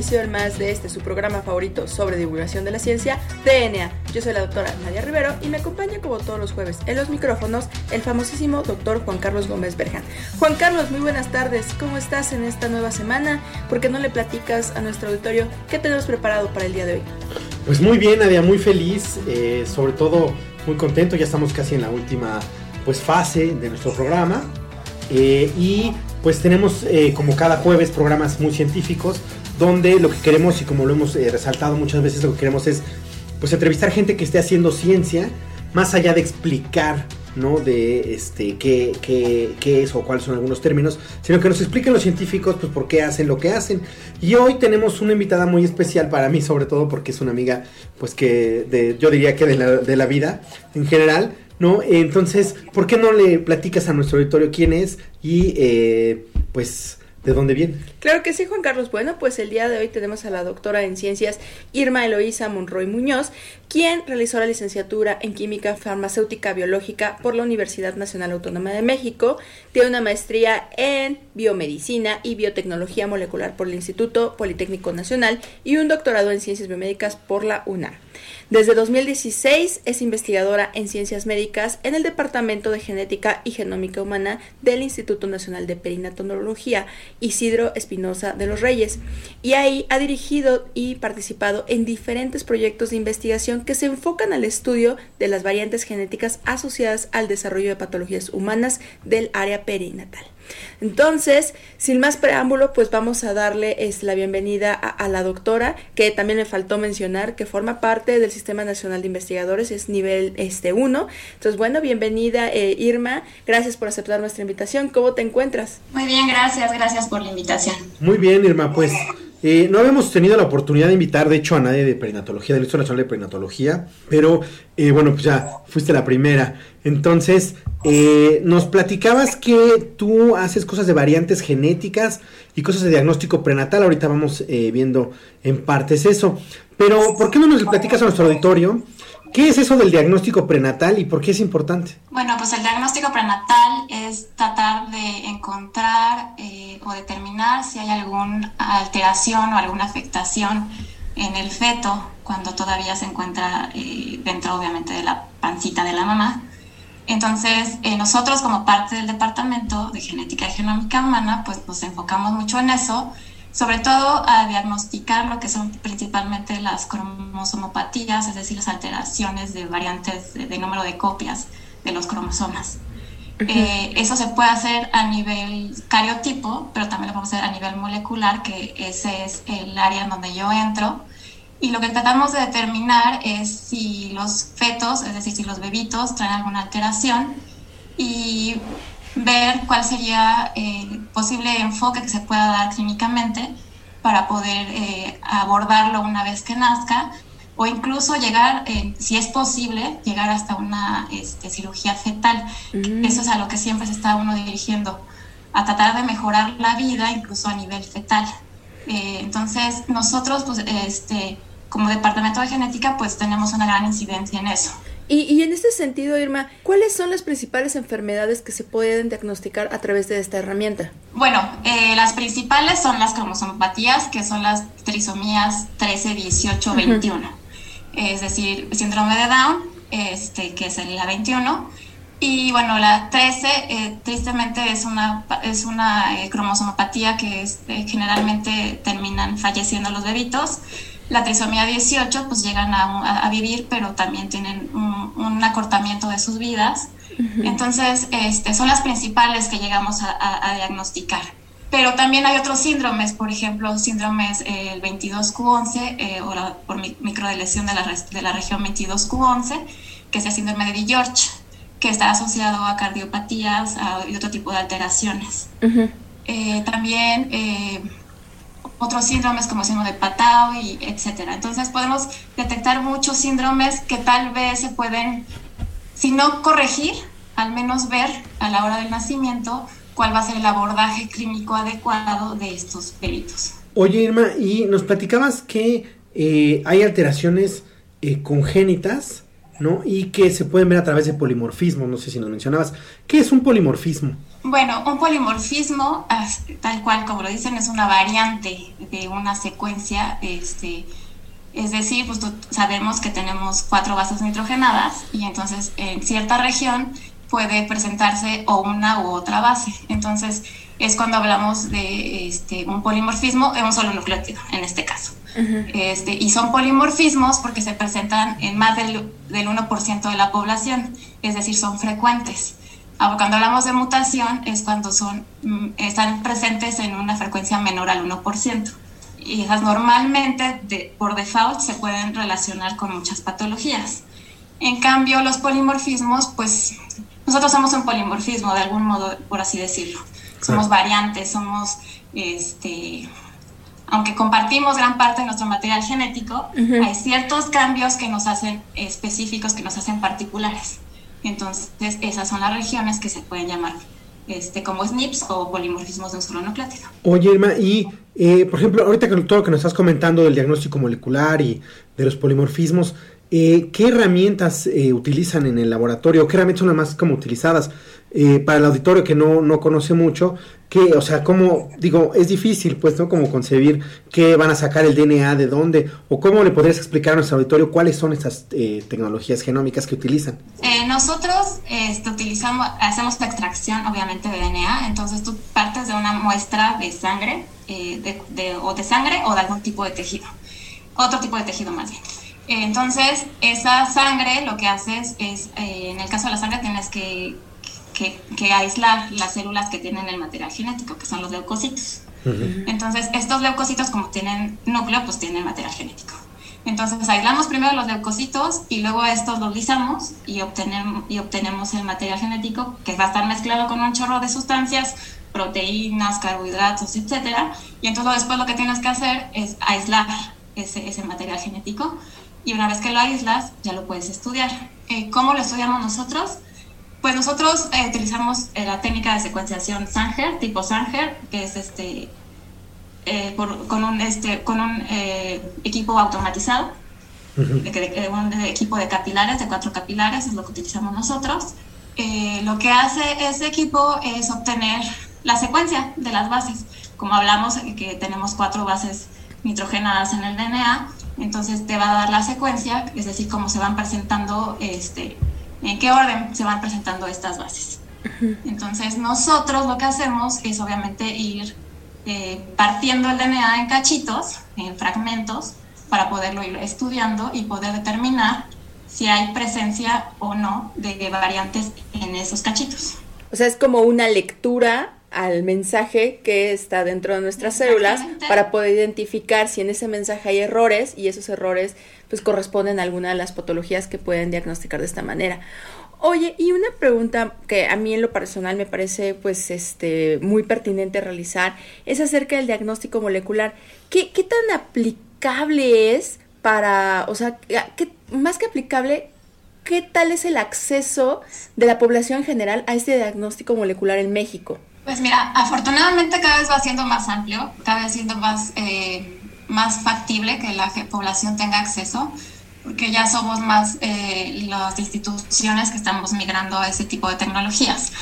Emisión más de este su programa favorito sobre divulgación de la ciencia, DNA. Yo soy la doctora Nadia Rivero y me acompaña como todos los jueves en los micrófonos el famosísimo doctor Juan Carlos Gómez Berjan. Juan Carlos, muy buenas tardes. ¿Cómo estás en esta nueva semana? ¿Por qué no le platicas a nuestro auditorio qué tenemos preparado para el día de hoy? Pues muy bien, Nadia, muy feliz, eh, sobre todo muy contento. Ya estamos casi en la última pues, fase de nuestro programa. Eh, y pues tenemos eh, como cada jueves programas muy científicos donde lo que queremos y como lo hemos eh, resaltado muchas veces lo que queremos es pues entrevistar gente que esté haciendo ciencia más allá de explicar ¿no? de este qué, qué, qué, es o cuáles son algunos términos, sino que nos expliquen los científicos pues por qué hacen lo que hacen. Y hoy tenemos una invitada muy especial para mí, sobre todo porque es una amiga, pues que de, yo diría que de la, de la vida en general, ¿no? Entonces, ¿por qué no le platicas a nuestro auditorio quién es y eh, pues de dónde viene? Claro que sí, Juan Carlos. Bueno, pues el día de hoy tenemos a la doctora en ciencias Irma Eloísa Monroy Muñoz, quien realizó la licenciatura en Química Farmacéutica Biológica por la Universidad Nacional Autónoma de México, tiene una maestría en Biomedicina y Biotecnología Molecular por el Instituto Politécnico Nacional y un doctorado en Ciencias Biomédicas por la UNAM. Desde 2016 es investigadora en ciencias médicas en el Departamento de Genética y Genómica Humana del Instituto Nacional de Perinatología Isidro Espinosa de los Reyes y ahí ha dirigido y participado en diferentes proyectos de investigación que se enfocan al estudio de las variantes genéticas asociadas al desarrollo de patologías humanas del área perinatal. Entonces, sin más preámbulo, pues vamos a darle es, la bienvenida a, la doctora, que también me faltó mencionar que forma parte del Sistema Nacional de Investigadores, es nivel este 1. Entonces, bueno, bienvenida eh, Irma, gracias por aceptar nuestra invitación. ¿Cómo te encuentras? Muy bien, gracias, gracias por la invitación. Muy bien, Irma, pues eh, no habíamos tenido la oportunidad de invitar, de hecho, a nadie de perinatología, del Instituto Nacional de Perinatología, pero eh, bueno, pues ya fuiste la primera. Entonces, eh, nos platicabas que tú haces cosas de variantes genéticas y cosas de diagnóstico prenatal. Ahorita vamos viendo en partes eso. Pero, ¿por qué no nos platicas a nuestro auditorio ¿Qué es eso del diagnóstico prenatal y por qué es importante? Bueno, pues el diagnóstico prenatal es tratar de encontrar eh, o determinar si hay alguna alteración o alguna afectación en el feto cuando todavía se encuentra eh, dentro obviamente de la pancita de la mamá. Entonces, eh, nosotros como parte del Departamento de Genética y Genómica Humana, pues nos enfocamos mucho en eso sobre todo a diagnosticar lo que son principalmente las cromosomopatías, es decir, las alteraciones de variantes de, número de copias de los cromosomas. Eh, eso se puede hacer a nivel cariotipo, pero también lo podemos hacer a nivel molecular, que ese es el área en donde yo entro. Y lo que tratamos de determinar es si los fetos, es decir, si los bebitos traen alguna alteración y ver cuál sería el posible enfoque que se pueda dar clínicamente para poder eh, abordarlo una vez que nazca o incluso llegar, eh, si es posible, llegar hasta una este, cirugía fetal. Mm. Eso es a lo que siempre se está uno dirigiendo, a tratar de mejorar la vida incluso a nivel fetal. Eh, entonces, nosotros, pues, este, como departamento de genética, pues tenemos una gran incidencia en eso. Y, en este sentido, Irma, ¿cuáles son las principales enfermedades que se pueden diagnosticar a través de esta herramienta? Bueno, eh, las principales son las cromosomopatías, que son las trisomías 13, 18, 21. Es decir, síndrome de Down, este, que es la 21. Y bueno, la 13 eh, tristemente es una, es una eh, cromosomopatía que generalmente terminan falleciendo los bebitos. La trisomía 18 pues llegan a, vivir, pero también tienen un, acortamiento de sus vidas. Entonces, este, son las principales que llegamos a, diagnosticar. Pero también hay otros síndromes, por ejemplo, síndromes eh, el 22Q11 eh, o la, por microdeleción de la, de la región 22Q11, que es el síndrome de George, que está asociado a cardiopatías y otro tipo de alteraciones. Eh, también otros síndromes como síndrome de Patao y etcétera. Entonces podemos detectar muchos síndromes que tal vez se pueden, si no corregir, al menos ver a la hora del nacimiento cuál va a ser el abordaje clínico adecuado de estos peritos. Oye Irma, y nos platicabas que eh, hay alteraciones eh, congénitas, ¿no? Y que se pueden ver a través de polimorfismo, no sé si nos mencionabas. ¿Qué es un polimorfismo? Bueno, un polimorfismo, tal cual como lo dicen, es una variante de una secuencia, este, es decir, pues sabemos que tenemos cuatro bases nitrogenadas y entonces en cierta región puede presentarse o una u otra base. Entonces es cuando hablamos de este, un polimorfismo en un solo nucleótido, en este caso. este, y son polimorfismos porque se presentan en más del, del 1% de la población, es decir, son frecuentes. Ahora, cuando hablamos de mutación es cuando son, mm, están presentes en una frecuencia menor al 1%. Y esas normalmente, de, por default, se pueden relacionar con muchas patologías. En cambio, los polimorfismos, pues nosotros somos un polimorfismo, de algún modo, por así decirlo. Somos variantes, somos, este, aunque compartimos gran parte de nuestro material genético, hay ciertos cambios que nos hacen específicos, que nos hacen particulares. Entonces, esas son las regiones que se pueden llamar este, como SNPs o polimorfismos de un solo nucleótido. Oye, Irma, y eh, por ejemplo, ahorita con todo lo que nos estás comentando del diagnóstico molecular y de los polimorfismos, eh, ¿qué herramientas eh, utilizan en el laboratorio? ¿Qué herramientas son las más como utilizadas? Eh, para el auditorio que no, no conoce mucho, que, o sea, cómo, digo, es difícil, pues, ¿no? Como concebir qué van a sacar el DNA, de dónde, o cómo le podrías explicar a nuestro auditorio cuáles son estas tecnologías genómicas que utilizan. nosotros este, utilizamos, hacemos la extracción, obviamente, de DNA, entonces tú partes de una muestra de sangre, de, o de sangre o de algún tipo de tejido, otro tipo de tejido más bien. Entonces, esa sangre lo que haces es, eh, en el caso de la sangre, tienes que, que, aislar las células que tienen el material genético, que son los leucocitos. Entonces, estos leucocitos, como tienen núcleo, pues tienen material genético. Entonces, aislamos primero los leucocitos y luego estos los lisamos y obtenemos, y obtenemos el material genético que va a estar mezclado con un chorro de sustancias, proteínas, carbohidratos, etcétera. Y entonces después lo que tienes que hacer es aislar ese, ese material genético y una vez que lo aíslas ya lo puedes estudiar. Eh, ¿Cómo lo estudiamos nosotros? Pues nosotros eh, utilizamos eh, la técnica de secuenciación Sanger, tipo Sanger, que es este, con un, este, con un equipo automatizado, de, un equipo de capilares, de cuatro capilares, es lo que utilizamos nosotros. lo que hace ese equipo es obtener la secuencia de las bases. Como hablamos, que tenemos cuatro bases nitrogenadas en el DNA, entonces te va a dar la secuencia, es decir, cómo se van presentando, este, en qué orden se van presentando estas bases. Entonces nosotros lo que hacemos es obviamente ir eh, partiendo el DNA en cachitos, en fragmentos, para poderlo ir estudiando y poder determinar si hay presencia o no de variantes en esos cachitos. O sea, es como una lectura al mensaje que está dentro de nuestras células para poder identificar si en ese mensaje hay errores y esos errores pues corresponden a alguna de las patologías que pueden diagnosticar de esta manera. Oye, y una pregunta que a mí en lo personal me parece pues este muy pertinente realizar es acerca del diagnóstico molecular. ¿Qué, qué tan aplicable es para, o sea, ¿qué, más que aplicable, qué tal es el acceso de la población en general a este diagnóstico molecular en México? Pues mira, afortunadamente cada vez va siendo más amplio, cada vez siendo más, eh, más factible que la población tenga acceso, porque ya somos más eh, las instituciones que estamos migrando a ese tipo de tecnologías.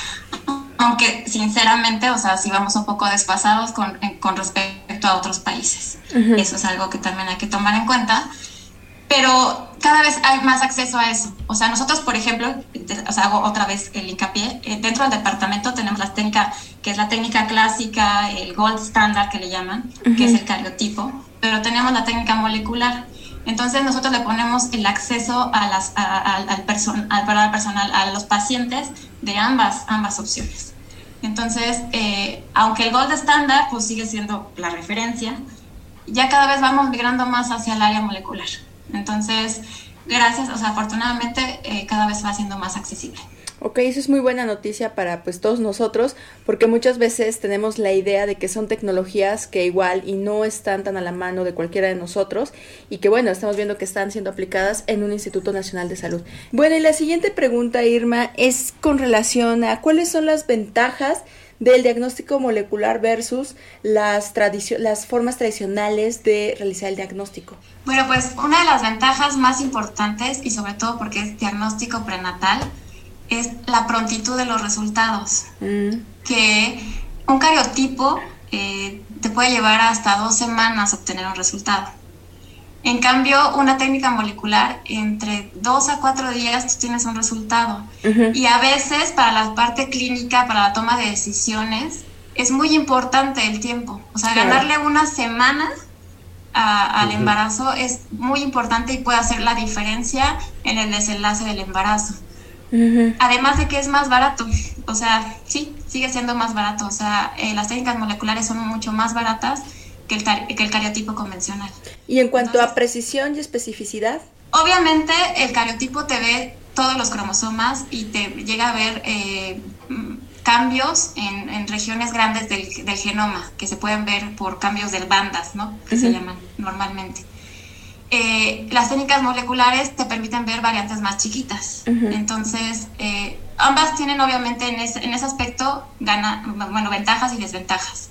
Aunque sinceramente, o sea, si vamos un poco desfasados con, con respecto a otros países. Eso es algo que también hay que tomar en cuenta pero cada vez hay más acceso a eso. O sea, nosotros, por ejemplo, o sea, hago otra vez el hincapié, eh, dentro del departamento tenemos la técnica, que es la técnica clásica, el gold standard que le llaman, que es el cariotipo, pero tenemos la técnica molecular. Entonces nosotros le ponemos el acceso a las, al, al, al, personal, a los pacientes de ambas, ambas opciones. Entonces, eh, aunque el gold standard pues sigue siendo la referencia, ya cada vez vamos migrando más hacia el área molecular. Entonces, gracias, o sea, afortunadamente eh, cada vez va siendo más accesible. Ok, eso es muy buena noticia para pues todos nosotros, porque muchas veces tenemos la idea de que son tecnologías que igual y no están tan a la mano de cualquiera de nosotros y que bueno, estamos viendo que están siendo aplicadas en un Instituto Nacional de Salud. Bueno, y la siguiente pregunta, Irma, es con relación a cuáles son las ventajas del diagnóstico molecular versus las, las formas tradicionales de realizar el diagnóstico? Bueno, pues una de las ventajas más importantes, y sobre todo porque es diagnóstico prenatal, es la prontitud de los resultados. Mm. Que un cariotipo eh, te puede llevar hasta dos semanas obtener un resultado. En cambio, una técnica molecular, entre dos a cuatro días tú tienes un resultado. Y a veces para la parte clínica, para la toma de decisiones, es muy importante el tiempo. O sea, ganarle una semana al embarazo es muy importante y puede hacer la diferencia en el desenlace del embarazo. Además de que es más barato, o sea, sí, sigue siendo más barato, o sea, eh, las técnicas moleculares son mucho más baratas que el, que el cariotipo convencional. ¿Y en cuanto a precisión y especificidad? Obviamente el cariotipo te ve todos los cromosomas y te llega a ver eh, cambios en, regiones grandes del, genoma que se pueden ver por cambios de bandas, ¿no? Que se llaman normalmente. Eh, las técnicas moleculares te permiten ver variantes más chiquitas. Entonces, eh, ambas tienen obviamente en ese, en ese aspecto gana, bueno, ventajas y desventajas.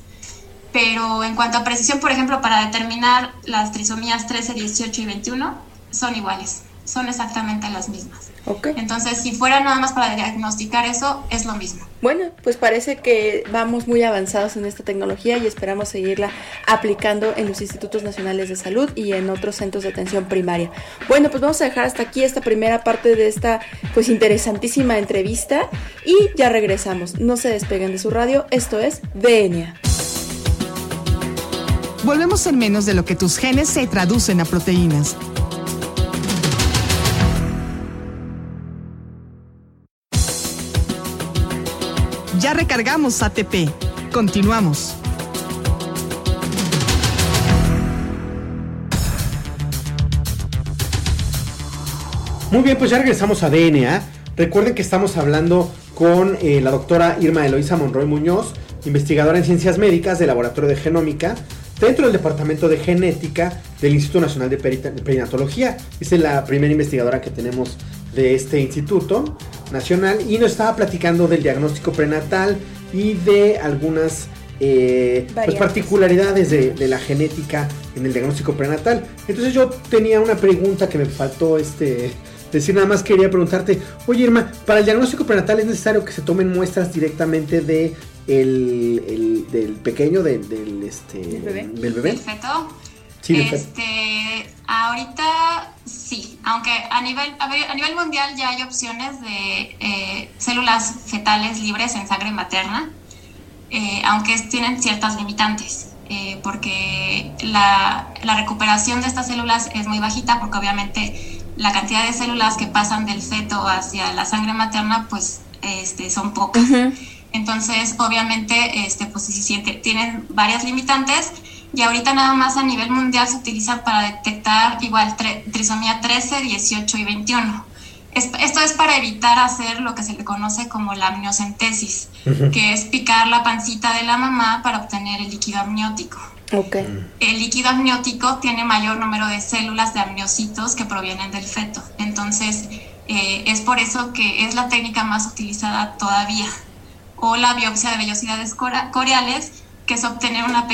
Pero en cuanto a precisión, por ejemplo, para determinar las trisomías 13, 18 y 21, son iguales, son exactamente las mismas. Entonces, si fuera nada más para diagnosticar eso, es lo mismo. Bueno, pues parece que vamos muy avanzados en esta tecnología y esperamos seguirla aplicando en los institutos nacionales de salud y en otros centros de atención primaria. Bueno, pues vamos a dejar hasta aquí esta primera parte de esta pues interesantísima entrevista y ya regresamos. No se despeguen de su radio, esto es DNA. Volvemos en menos de lo que tus genes se traducen a proteínas. Ya recargamos ATP. Continuamos. Muy bien, pues ya regresamos a DNA. Recuerden que estamos hablando con eh, la doctora Irma Eloisa Monroy Muñoz, investigadora en ciencias médicas del Laboratorio de Genómica dentro del Departamento de Genética del Instituto Nacional de Perinatología. Es la primera investigadora que tenemos de este instituto nacional y nos estaba platicando del diagnóstico prenatal y de algunas eh, pues, particularidades de, la genética en el diagnóstico prenatal. Entonces yo tenía una pregunta que me faltó este decir, nada más quería preguntarte, oye Irma, para el diagnóstico prenatal es necesario que se tomen muestras directamente de el, del pequeño, del, este, ¿Del bebé? Del bebé. feto? Sí, este, ahorita sí, aunque a nivel, a, nivel mundial ya hay opciones de eh, células fetales libres en sangre materna, eh, aunque tienen ciertas limitantes, eh, porque la, la, recuperación de estas células es muy bajita, porque obviamente la cantidad de células que pasan del feto hacia la sangre materna, pues este, son pocas. Entonces, obviamente, este, pues si tienen varias limitantes y ahorita nada más a nivel mundial se utiliza para detectar igual trisomía 13, 18 y 21. esto es para evitar hacer lo que se le conoce como la amniocentesis, que es picar la pancita de la mamá para obtener el líquido amniótico. Okay. El líquido amniótico tiene mayor número de células de amniocitos que provienen del feto. Entonces, eh, es por eso que es la técnica más utilizada todavía o la biopsia de vellosidades coreales, que es obtener una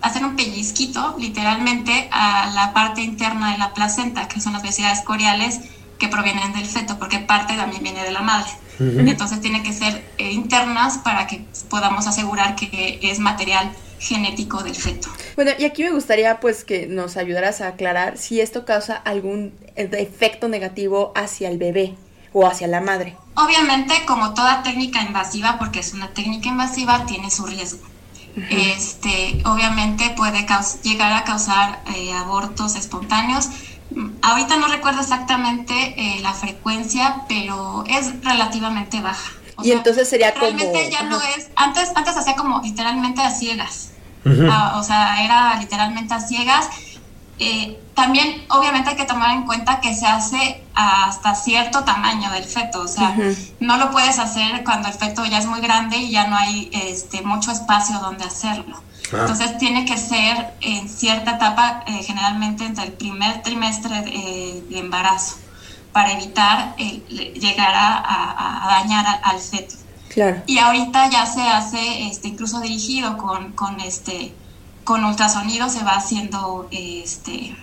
hacer un pellizquito literalmente a la parte interna de la placenta, que son las vellosidades coreales que provienen del feto, porque parte también viene de la madre. Entonces tiene que ser eh, internas para que podamos asegurar que es material genético del feto. Bueno, y aquí me gustaría pues que nos ayudaras a aclarar si esto causa algún efecto negativo hacia el bebé o hacia la madre. Obviamente, como toda técnica invasiva, porque es una técnica invasiva, tiene su riesgo. Este, obviamente puede llegar a causar eh, abortos espontáneos. Ahorita no recuerdo exactamente eh, la frecuencia, pero es relativamente baja. y entonces sería realmente como... ya no es... Antes, antes hacía como literalmente a ciegas. Ah, o sea, era literalmente a ciegas Eh, también, obviamente, hay que tomar en cuenta que se hace hasta cierto tamaño del feto, o sea, no lo puedes hacer cuando el feto ya es muy grande y ya no hay este, mucho espacio donde hacerlo. Ah. Entonces, tiene que ser en cierta etapa, eh, generalmente entre el primer trimestre de, embarazo, para evitar llegar a, dañar al, feto. Claro. Y ahorita ya se hace este, incluso dirigido con, con este con ultrasonido se va haciendo este,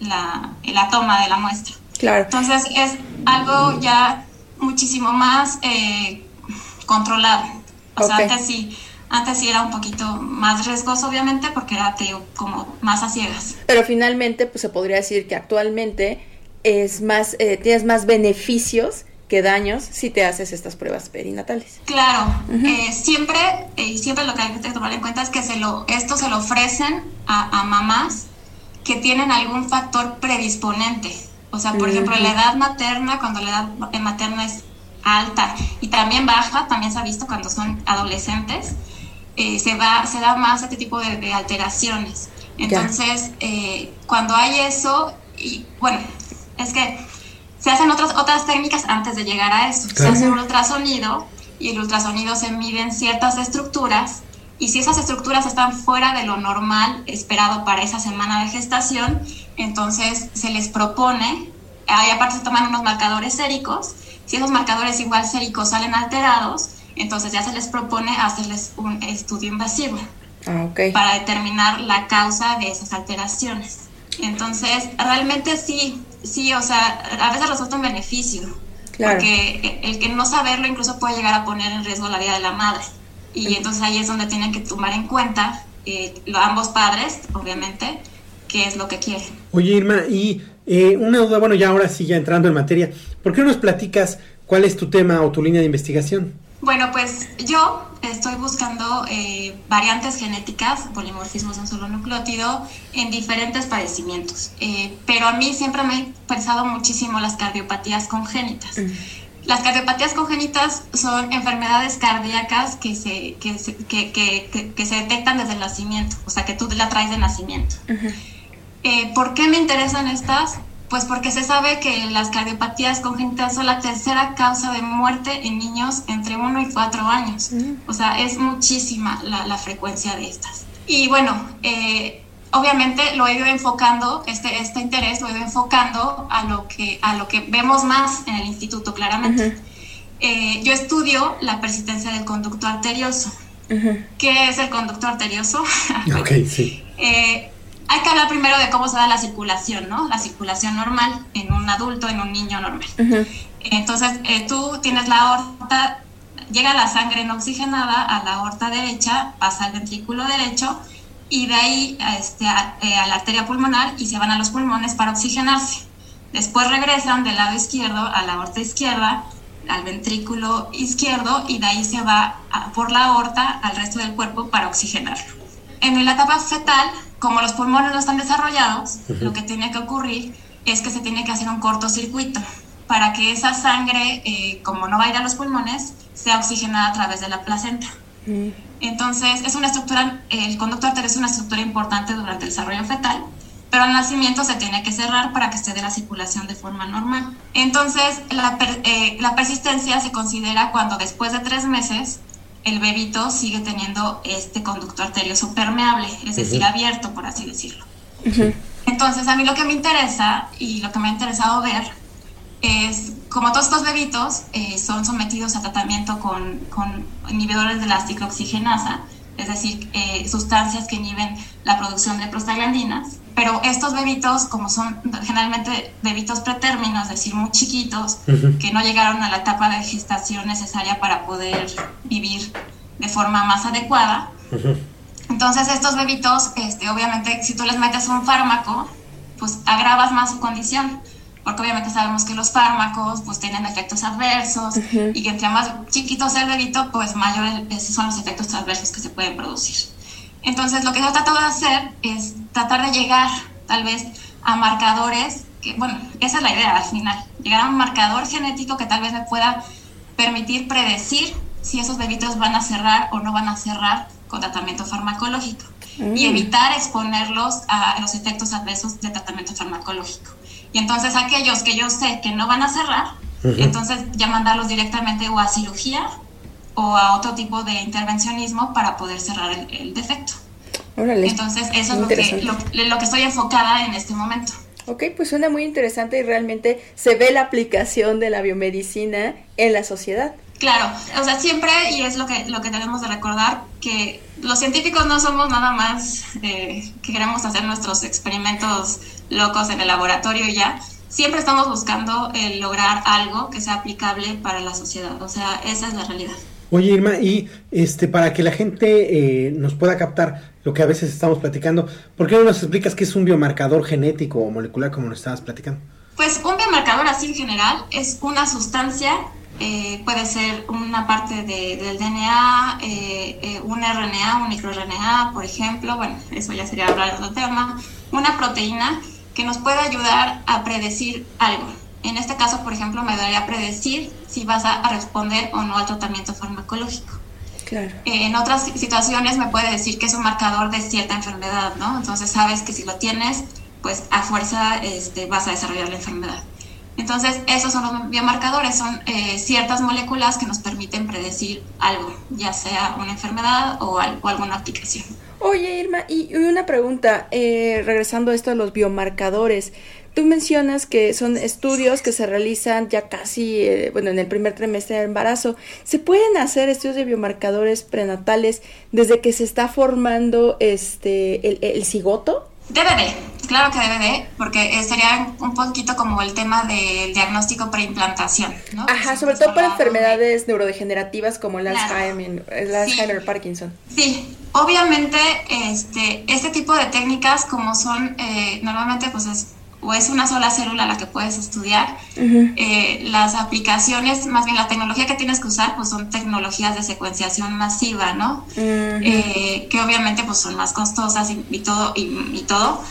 la, la toma de la muestra. Claro. Entonces es algo ya muchísimo más eh, controlado. O sea, antes sí, antes sí era un poquito más riesgoso, obviamente, porque era como más a ciegas. Pero finalmente, pues se podría decir que actualmente es más, eh, tienes más beneficios que daños si te haces estas pruebas perinatales. Claro, eh, siempre, y siempre lo que hay que tomar en cuenta es que se lo, esto se lo ofrecen a, mamás que tienen algún factor predisponente. O sea, por ejemplo, la edad materna, cuando la edad materna es alta y también baja, también se ha visto cuando son adolescentes, eh, se, va, se da más este tipo de, alteraciones. Entonces, eh, cuando hay eso, y bueno, es que se hacen otras, otras técnicas antes de llegar a eso. Se hace un ultrasonido y el ultrasonido se miden ciertas estructuras y si esas estructuras están fuera de lo normal esperado para esa semana de gestación, entonces se les propone, ahí aparte se toman unos marcadores séricos, si esos marcadores igual séricos salen alterados, entonces ya se les propone hacerles un estudio invasivo ah, para determinar la causa de esas alteraciones. Entonces, realmente sí, sí, o sea, a veces resulta un beneficio. Claro. Porque el que no saberlo incluso puede llegar a poner en riesgo la vida de la madre. Y entonces ahí es donde tienen que tomar en cuenta eh, ambos padres, obviamente, qué es lo que quieren. Oye, Irma, y eh, una duda, bueno, ya ahora sí, ya entrando en materia, ¿por qué no nos platicas cuál es tu tema o tu línea de investigación? Bueno, pues yo estoy buscando eh, variantes genéticas, polimorfismos de un solo nucleótido, en diferentes padecimientos. Eh, pero a mí siempre me ha interesado muchísimo las cardiopatías congénitas. Mm. Las cardiopatías congénitas son enfermedades cardíacas que se, que, se, que, que, se detectan desde el nacimiento, o sea, que tú la traes de nacimiento. Eh, ¿Por qué me interesan estas? Pues porque se sabe que las cardiopatías congénitas son la tercera causa de muerte en niños entre 1 y 4 años. Mm. O sea, es muchísima la, frecuencia de estas. Y bueno, eh, obviamente lo he ido enfocando, este, este interés lo he ido enfocando a lo, que, a lo que vemos más en el instituto, claramente. Eh, yo estudio la persistencia del conducto arterioso. ¿Qué es el conducto arterioso? ok, sí. Eh, hay que hablar primero de cómo se da la circulación, ¿no? La circulación normal en un adulto, en un niño normal. Entonces, eh, tú tienes la aorta, llega la sangre no oxigenada a la aorta derecha, pasa al ventrículo derecho y de ahí este, eh, a, la arteria pulmonar y se van a los pulmones para oxigenarse. Después regresan del lado izquierdo a la aorta izquierda, al ventrículo izquierdo y de ahí se va por la aorta al resto del cuerpo para oxigenarlo. En la etapa fetal como los pulmones no están desarrollados, lo que tiene que ocurrir es que se tiene que hacer un cortocircuito para que esa sangre, eh, como no va a ir a los pulmones, sea oxigenada a través de la placenta. Mm. Entonces, es una estructura, el conducto arterial es una estructura importante durante el desarrollo fetal, pero al nacimiento se tiene que cerrar para que se dé la circulación de forma normal. Entonces, la, eh, la persistencia se considera cuando después de tres meses el bebito sigue teniendo este conducto arterioso permeable, es decir, abierto, por así decirlo. Entonces, a mí lo que me interesa y lo que me ha interesado ver es como todos estos bebitos eh, son sometidos a tratamiento con, con, inhibidores de la ciclooxigenasa, es decir, eh, sustancias que inhiben la producción de prostaglandinas, pero estos bebitos, como son generalmente bebitos pretérminos, es decir, muy chiquitos, que no llegaron a la etapa de gestación necesaria para poder vivir de forma más adecuada, entonces estos bebitos, este, obviamente, si tú les metes un fármaco, pues agravas más su condición, porque obviamente sabemos que los fármacos pues tienen efectos adversos y que entre más chiquito sea el bebito, pues mayores son los efectos adversos que se pueden producir. Entonces, lo que yo trato de hacer es tratar de llegar tal vez a marcadores, que bueno, esa es la idea al final, llegar a un marcador genético que tal vez me pueda permitir predecir si esos bebitos van a cerrar o no van a cerrar con tratamiento farmacológico. y evitar exponerlos a los efectos adversos de tratamiento farmacológico. Y entonces aquellos que yo sé que no van a cerrar, entonces ya mandarlos directamente o a cirugía o a otro tipo de intervencionismo para poder cerrar el, defecto. Entonces eso es lo que, lo, que estoy enfocada en este momento. Ok, pues suena muy interesante y realmente se ve la aplicación de la biomedicina en la sociedad. Claro, o sea, siempre, y es lo que, lo que tenemos de recordar, que los científicos no somos nada más eh, que queremos hacer nuestros experimentos locos en el laboratorio y ya. Siempre estamos buscando eh, lograr algo que sea aplicable para la sociedad. O sea, esa es la realidad. Oye, Irma, y este para que la gente eh, nos pueda captar lo que a veces estamos platicando, ¿por qué no nos explicas qué es un biomarcador genético o molecular como nos estabas platicando? Pues un biomarcador así en general es una sustancia eh, puede ser una parte del DNA, eh, eh, un RNA, un microRNA, por ejemplo, bueno, eso ya sería hablar de otro tema, una proteína que nos puede ayudar a predecir algo. En este caso, por ejemplo, me daría predecir si vas a, responder o no al tratamiento farmacológico. Claro. en otras situaciones me puede decir que es un marcador de cierta enfermedad, ¿no? Entonces sabes que si lo tienes, pues a fuerza este, vas a desarrollar la enfermedad. Entonces, esos son los biomarcadores, son eh, ciertas moléculas que nos permiten predecir algo, ya sea una enfermedad o, alguna aplicación. Oye, Irma, y una pregunta, eh, regresando a esto de los biomarcadores. Tú mencionas que son estudios que se realizan ya casi, eh, bueno, en el primer trimestre del embarazo. ¿Se pueden hacer estudios de biomarcadores prenatales desde que se está formando este el, el cigoto? Debe de, claro que debe de, porque sería un poquito como el tema del diagnóstico preimplantación, ¿no? Ajá, sobre todo para enfermedades neurodegenerativas como el Alzheimer, Parkinson. Sí, obviamente este, este tipo de técnicas como son, eh, normalmente pues es o es una sola célula la que puedes estudiar. Eh, las aplicaciones, más bien la tecnología que tienes que usar, pues son tecnologías de secuenciación masiva, ¿no? Eh, que obviamente pues son más costosas y, todo, y, todo,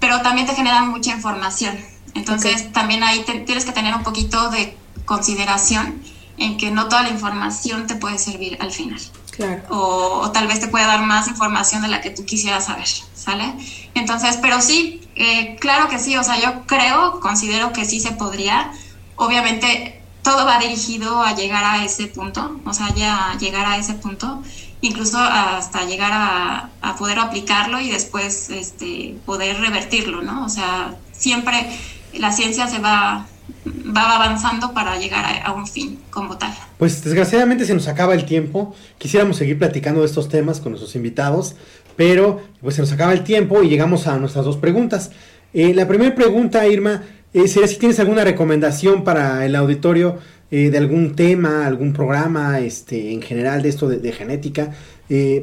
pero también te generan mucha información. Entonces también ahí tienes que tener un poquito de consideración en que no toda la información te puede servir al final. Claro. O, o, tal vez te pueda dar más información de la que tú quisieras saber, ¿sale? Entonces, pero sí, eh, claro que sí, o sea, yo creo, considero que sí se podría. Obviamente, todo va dirigido a llegar a ese punto, o sea, ya llegar a ese punto, incluso hasta llegar a, poder aplicarlo y después este, poder revertirlo, ¿no? O sea, siempre la ciencia se va, va avanzando para llegar a, a, un fin como tal. Pues desgraciadamente se nos acaba el tiempo. Quisiéramos seguir platicando de estos temas con nuestros invitados, pero pues se nos acaba el tiempo y llegamos a nuestras dos preguntas. Eh, la primera pregunta, Irma, eh, sería si tienes alguna recomendación para el auditorio eh, de algún tema, algún programa este, en general de esto de, genética,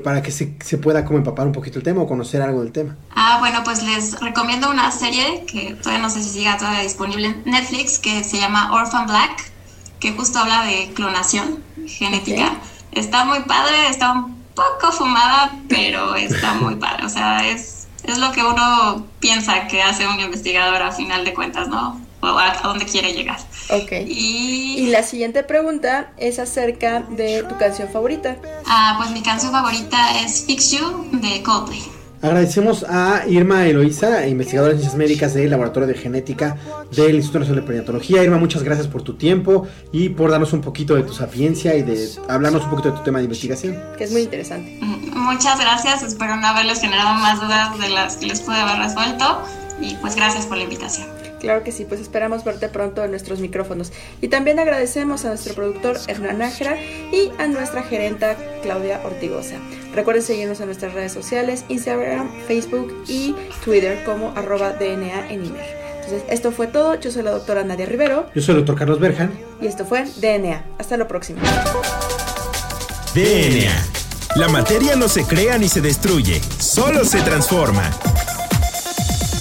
para que se, se, pueda como empapar un poquito el tema o conocer algo del tema. Ah, bueno, pues les recomiendo una serie que todavía no sé si siga todavía disponible en Netflix, que se llama Orphan Black, que justo habla de clonación genética. Está muy padre, está un poco fumada, pero está muy padre. O sea, es, es lo que uno piensa que hace un investigador a final de cuentas, ¿no? O a, dónde quiere llegar. Ok. Y... y... la siguiente pregunta es acerca de tu canción favorita. Ah, pues mi canción favorita es Fix You de Coldplay. Agradecemos a Irma Eloísa, investigadora de ciencias médicas del Laboratorio de Genética del Instituto Nacional de Perinatología. Irma, muchas gracias por tu tiempo y por darnos un poquito de tu sapiencia y de hablarnos un poquito de tu tema de investigación. Que es muy interesante. Muchas gracias, espero no haberles generado más dudas de las que les pude haber resuelto y pues gracias por la invitación. Claro que sí, pues esperamos verte pronto en nuestros micrófonos. Y también agradecemos a nuestro productor Hernán Nájera y a nuestra gerenta Claudia Ortigosa. Recuerden seguirnos en nuestras redes sociales, Instagram, Facebook y Twitter como arroba DNA en Imer. Entonces, esto fue todo. Yo soy la doctora Nadia Rivero. Yo soy el doctor Carlos Berjan. Y esto fue DNA. Hasta la próxima. DNA. La materia no se crea ni se destruye, solo se transforma.